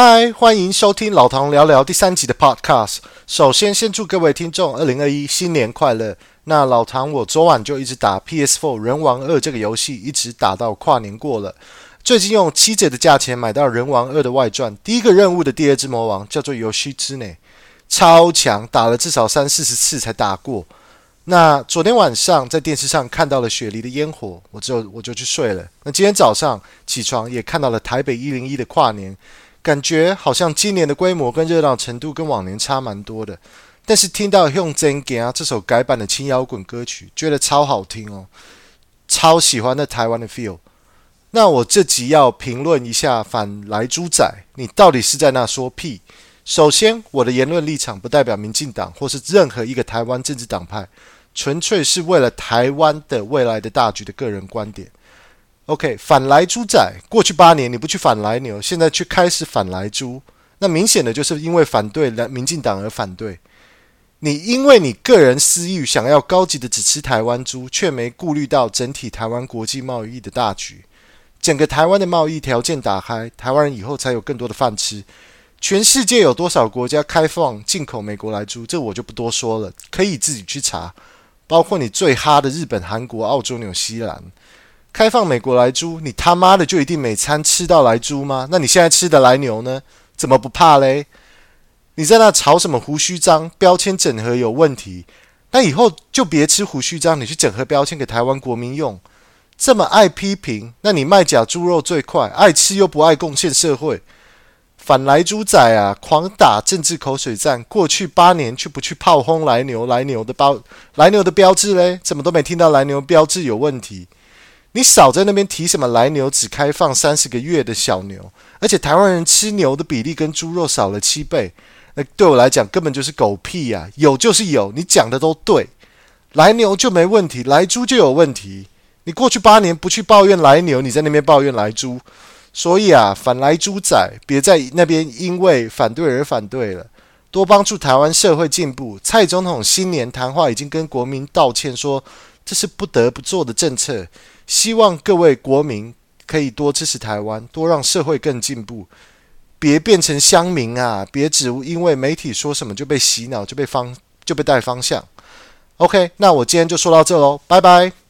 嗨，欢迎收听老唐聊聊第三集的 Podcast。首先，先祝各位听众二零二一新年快乐。那老唐，我昨晚就一直打 PS4 人王二这个游戏，一直打到跨年过了。最近用七折的价钱买到人王二的外传，第一个任务的第二只魔王叫做游戏之内，超强，打了至少三四十次才打过。那昨天晚上在电视上看到了雪梨的烟火，我就我就去睡了。那今天早上起床也看到了台北一零一的跨年。感觉好像今年的规模跟热闹程度跟往年差蛮多的，但是听到用真假这首改版的轻摇滚歌曲，觉得超好听哦，超喜欢那台湾的 feel。那我这集要评论一下反莱猪仔，你到底是在那说屁？首先，我的言论立场不代表民进党或是任何一个台湾政治党派，纯粹是为了台湾的未来的大局的个人观点。OK，反莱猪仔，过去八年你不去反莱牛，现在却开始反莱猪，那明显的就是因为反对民进党而反对。你因为你个人私欲想要高级的只吃台湾猪，却没顾虑到整体台湾国际贸易的大局。整个台湾的贸易条件打开，台湾人以后才有更多的饭吃。全世界有多少国家开放进口美国来猪？这我就不多说了，可以自己去查。包括你最哈的日本、韩国、澳洲、纽西兰。开放美国来猪，你他妈的就一定每餐吃到来猪吗？那你现在吃的来牛呢？怎么不怕嘞？你在那吵什么胡须章？标签整合有问题，那以后就别吃胡须章，你去整合标签给台湾国民用。这么爱批评，那你卖假猪肉最快，爱吃又不爱贡献社会，反来猪仔啊，狂打政治口水战。过去八年却不去炮轰来牛，来牛的包，来牛的标志嘞？怎么都没听到来牛标志有问题？你少在那边提什么来牛只开放三十个月的小牛，而且台湾人吃牛的比例跟猪肉少了七倍，那对我来讲根本就是狗屁呀！有就是有，你讲的都对，来牛就没问题，来猪就有问题。你过去八年不去抱怨来牛，你在那边抱怨来猪，所以啊，反来猪仔别在那边因为反对而反对了，多帮助台湾社会进步。蔡总统新年谈话已经跟国民道歉说，这是不得不做的政策。希望各位国民可以多支持台湾，多让社会更进步，别变成乡民啊！别只因为媒体说什么就被洗脑，就被方就被带方向。OK，那我今天就说到这喽，拜拜。